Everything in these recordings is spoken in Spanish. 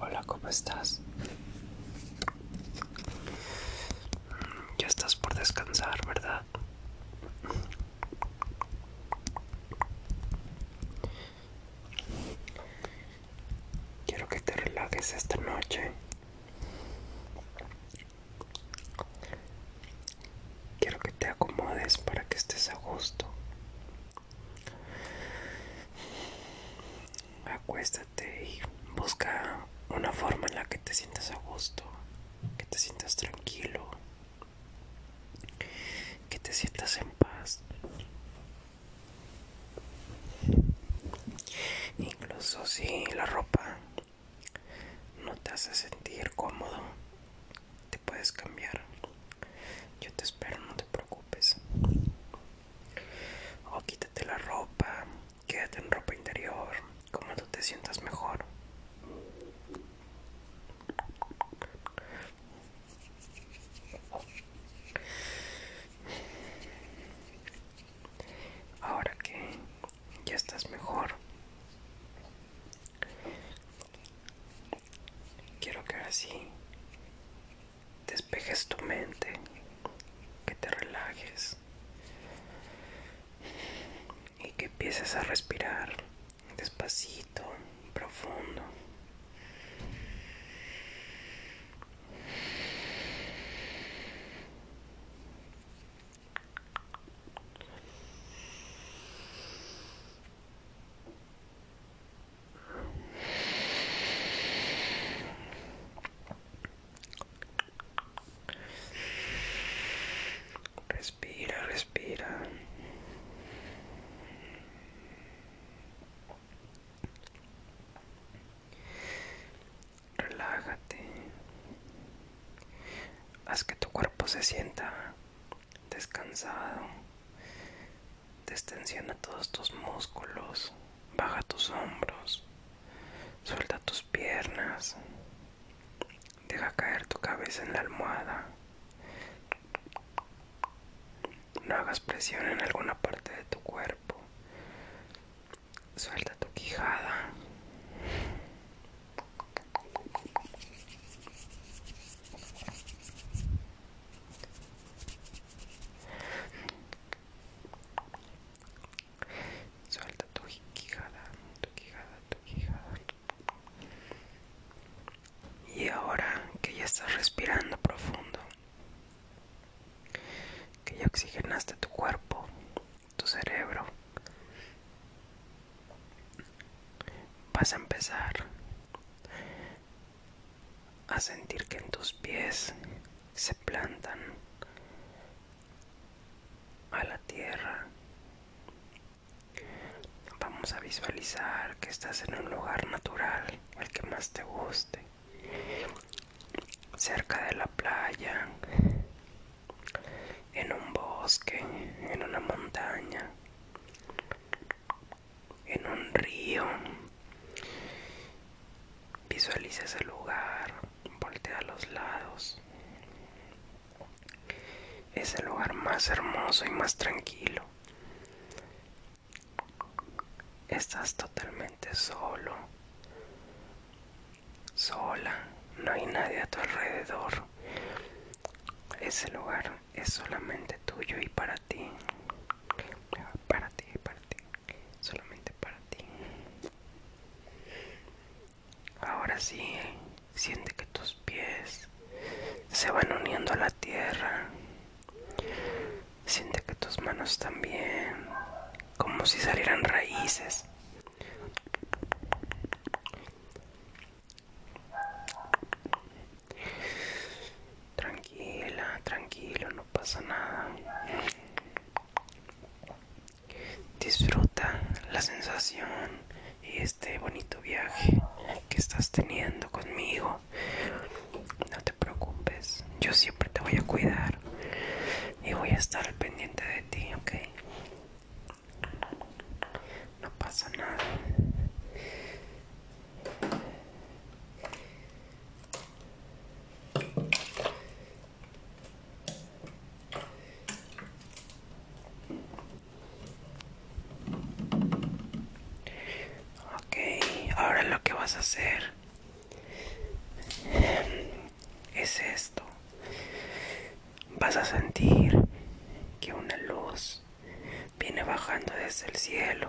Hola, ¿cómo estás? Ya estás por descansar, ¿verdad? Quiero que te relajes esta noche. Quiero que te acomodes para que estés a gusto. Acuéstate y busca una forma en la que te sientas a gusto, que te sientas tranquilo, que te sientas en paz. Incluso si la ropa no te hace sentir cómodo, te puedes cambiar. Yo te espero, no te preocupes. O quítate la ropa, quédate en ropa interior, como tú te sientas mejor. Ahora que ya estás mejor, quiero que ahora sí despejes tu mente, que te relajes y que empieces a respirar despacito, profundo. Respira, respira. Relájate. Haz que tu cuerpo se sienta descansado. Destensiona todos tus músculos. Baja tus hombros. Suelta tus piernas. Deja caer tu cabeza en la almohada. No hagas presión en alguna parte de tu cuerpo. Suelta tu quijada. Suelta tu quijada, tu quijada, tu quijada. Y ahora que ya estás respirando profundo, que ya oxigenaste tu cuerpo, tu cerebro, vas a empezar a sentir que en tus pies se plantan a la tierra. Vamos a visualizar que estás en un lugar natural, el que más te guste, cerca de la playa, en un bosque, en una montaña, en un río. Ese lugar, voltea a los lados. Es el lugar más hermoso y más tranquilo. Estás totalmente solo, sola, no hay nadie a tu alrededor. Ese lugar es solamente tuyo y para ti. Para ti, para ti. Solamente para ti. Siente que tus pies se van uniendo a la tierra. Siente que tus manos también, como si salieran raíces. Tranquila, tranquilo, no pasa nada. Disfruta la sensación y este bonito viaje que estás teniendo conmigo. No te preocupes, yo siempre te voy a cuidar y voy a estar al pendiente de ti, ¿ok? No pasa nada. Ok, ahora lo que vas a hacer es esto? Vas a sentir que una luz viene bajando desde el cielo.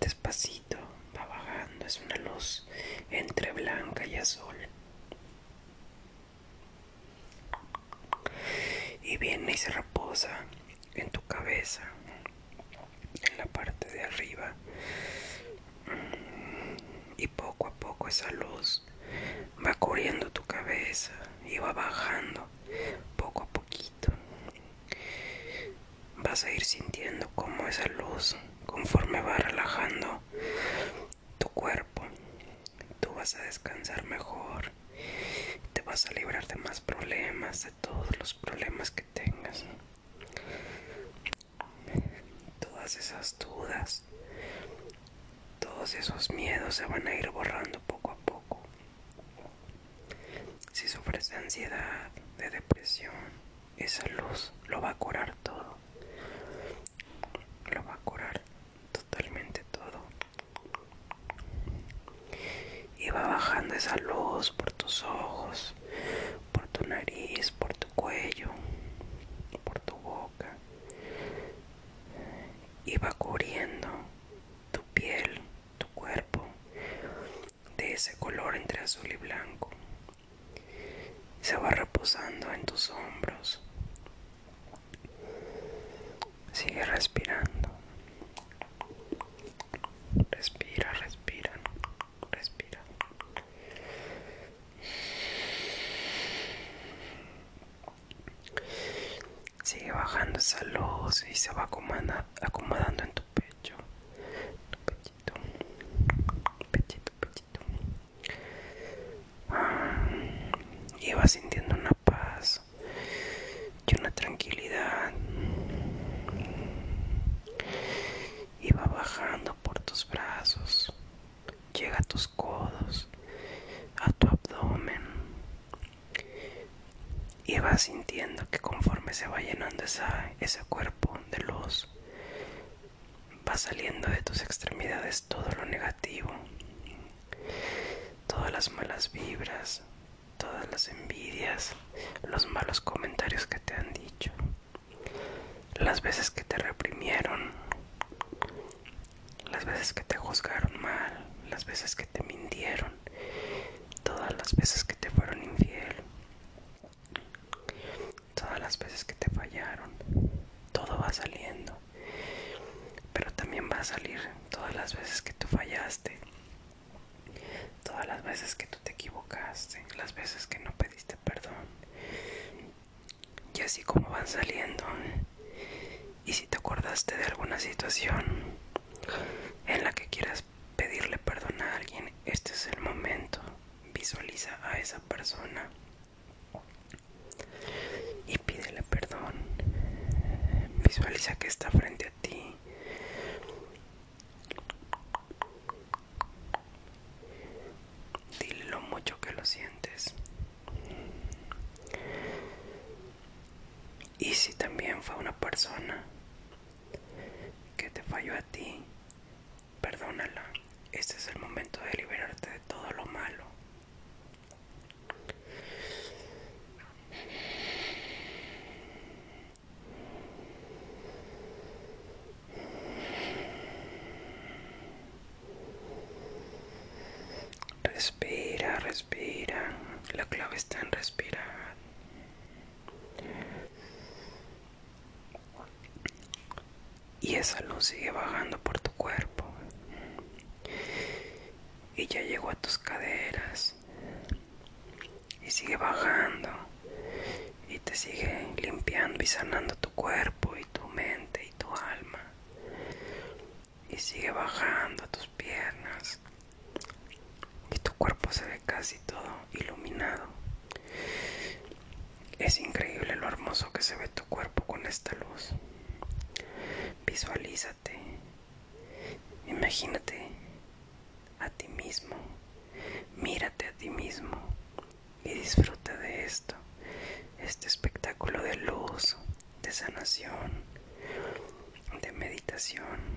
Despacito va bajando, es una luz entre blanca y azul. Y viene y se reposa en tu cabeza, en la parte de arriba. Y poco a poco esa luz va cubriendo tu cabeza y va bajando poco a poquito. Vas a ir sintiendo cómo esa luz, conforme va relajando tu cuerpo, tú vas a descansar mejor, te vas a librar de más problemas, de todos los problemas que tengas. Todas esas dudas, todos esos miedos se van a ir borrando poco a poco. Si sufres ansiedad, de depresión, esa luz lo va a curar todo. Lo va a curar totalmente todo. Y va bajando esa luz por tus ojos, por tu nariz, por tu cuello, por tu boca. Y va cubriendo tu piel, tu cuerpo, de ese color entre azul y blanco. Se va reposando en tus hombros. Sigue respirando. Respira, respira, respira. Sigue bajando luz y se va acomodando en tu pecho. Tu pechito. Pechito, pechito. Ah, y vas sintiendo una paz y una tranquilidad. Y va bajando por tus brazos. Llega a tus codos, a tu abdomen y vas sintiendo que conforme se va llenando esa, ese cuerpo de luz, va saliendo de tus extremidades todo lo negativo, todas las malas vibras, todas las envidias, los malos comentarios que te han dicho, las veces que te reprimieron, las veces que te juzgaron mal, las veces que te mintieron, todas las veces que te fueron infiel, todas las veces que te fallaron, todo va saliendo. Pero también va a salir todas las veces que tú fallaste, todas las veces que tú te equivocaste, las veces que no pediste perdón. Y así como van saliendo. Y si te acordaste de alguna situación en la que quieras pedirle perdón a alguien, este es el momento. Visualiza a esa persona y pídele perdón. Visualiza que está frente a ti. Dile lo mucho que lo sientes. Y si también fue una persona que te falló a ti, perdónala. Este es el momento de liberarte de todo lo malo. Respira, respira. La clave está en respirar. Y esa luz sigue bajando por tu cuerpo. Y ya llegó a tus caderas. Y sigue bajando. Y te sigue limpiando y sanando tu cuerpo y tu mente y tu alma. Y sigue bajando a tus piernas. Se ve casi todo iluminado. Es increíble lo hermoso que se ve tu cuerpo con esta luz. Visualízate. Imagínate a ti mismo. Mírate a ti mismo y disfruta de esto. Este espectáculo de luz, de sanación, de meditación.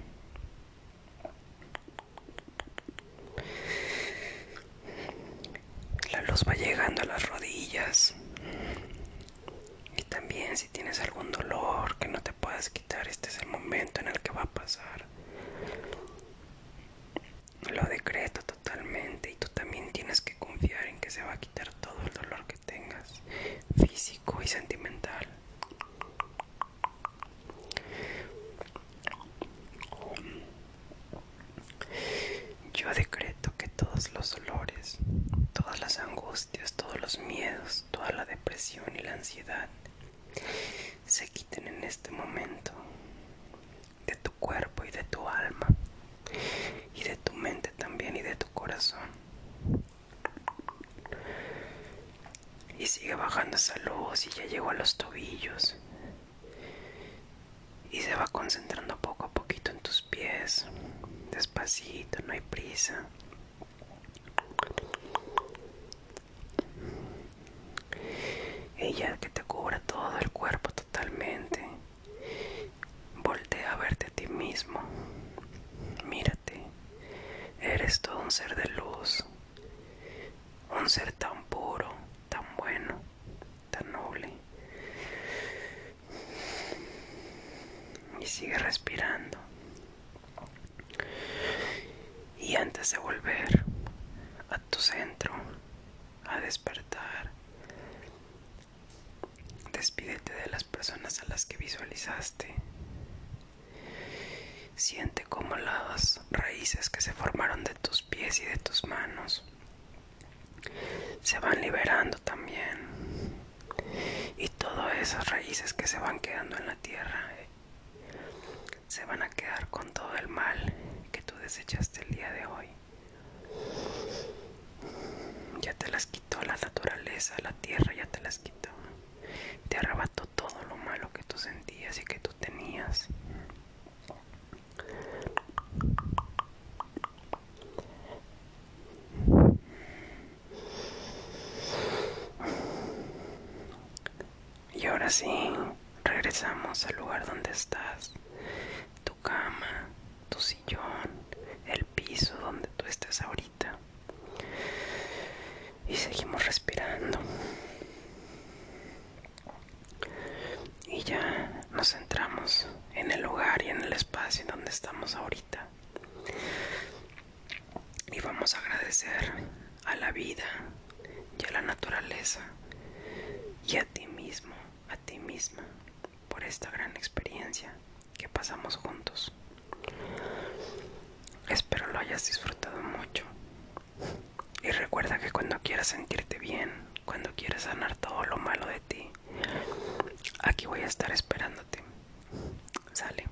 Pasar. A los tobillos. Y se va concentrando poco a poquito en tus pies. Despacito, no hay prisa. Ella que te cubra todo el cuerpo totalmente. Voltea a verte a ti mismo. Mírate. Eres todo un ser de luz. Un ser tan puro, tan bueno, tan noble. Y sigue respirando. Y antes de volver a tu centro, a despertar, despídete de las personas a las que visualizaste. Siente como las raíces que se formaron de tus pies y de tus manos se van liberando también. Y todas esas raíces que se van quedando en la tierra eh, se van a quedar con todo el mal que tú desechaste el día de hoy. Ya te las quitó la naturaleza, la tierra ya te las quitó. Te arrebató todo lo malo que tú sentías y que tú tenías. Y ahora sí, regresamos al lugar donde estás. Tu cama, tu sillón, el piso donde tú estés ahorita. Seguimos respirando. Y ya nos centramos en el lugar y en el espacio donde estamos ahorita. Y vamos a agradecer a la vida y a la naturaleza y a ti mismo, a ti misma, por esta gran experiencia que pasamos juntos. Espero lo hayas disfrutado mucho. Y recuerda que cuando quieras sentirte bien, cuando quieras sanar todo lo malo de ti, aquí voy a estar esperándote. Sale.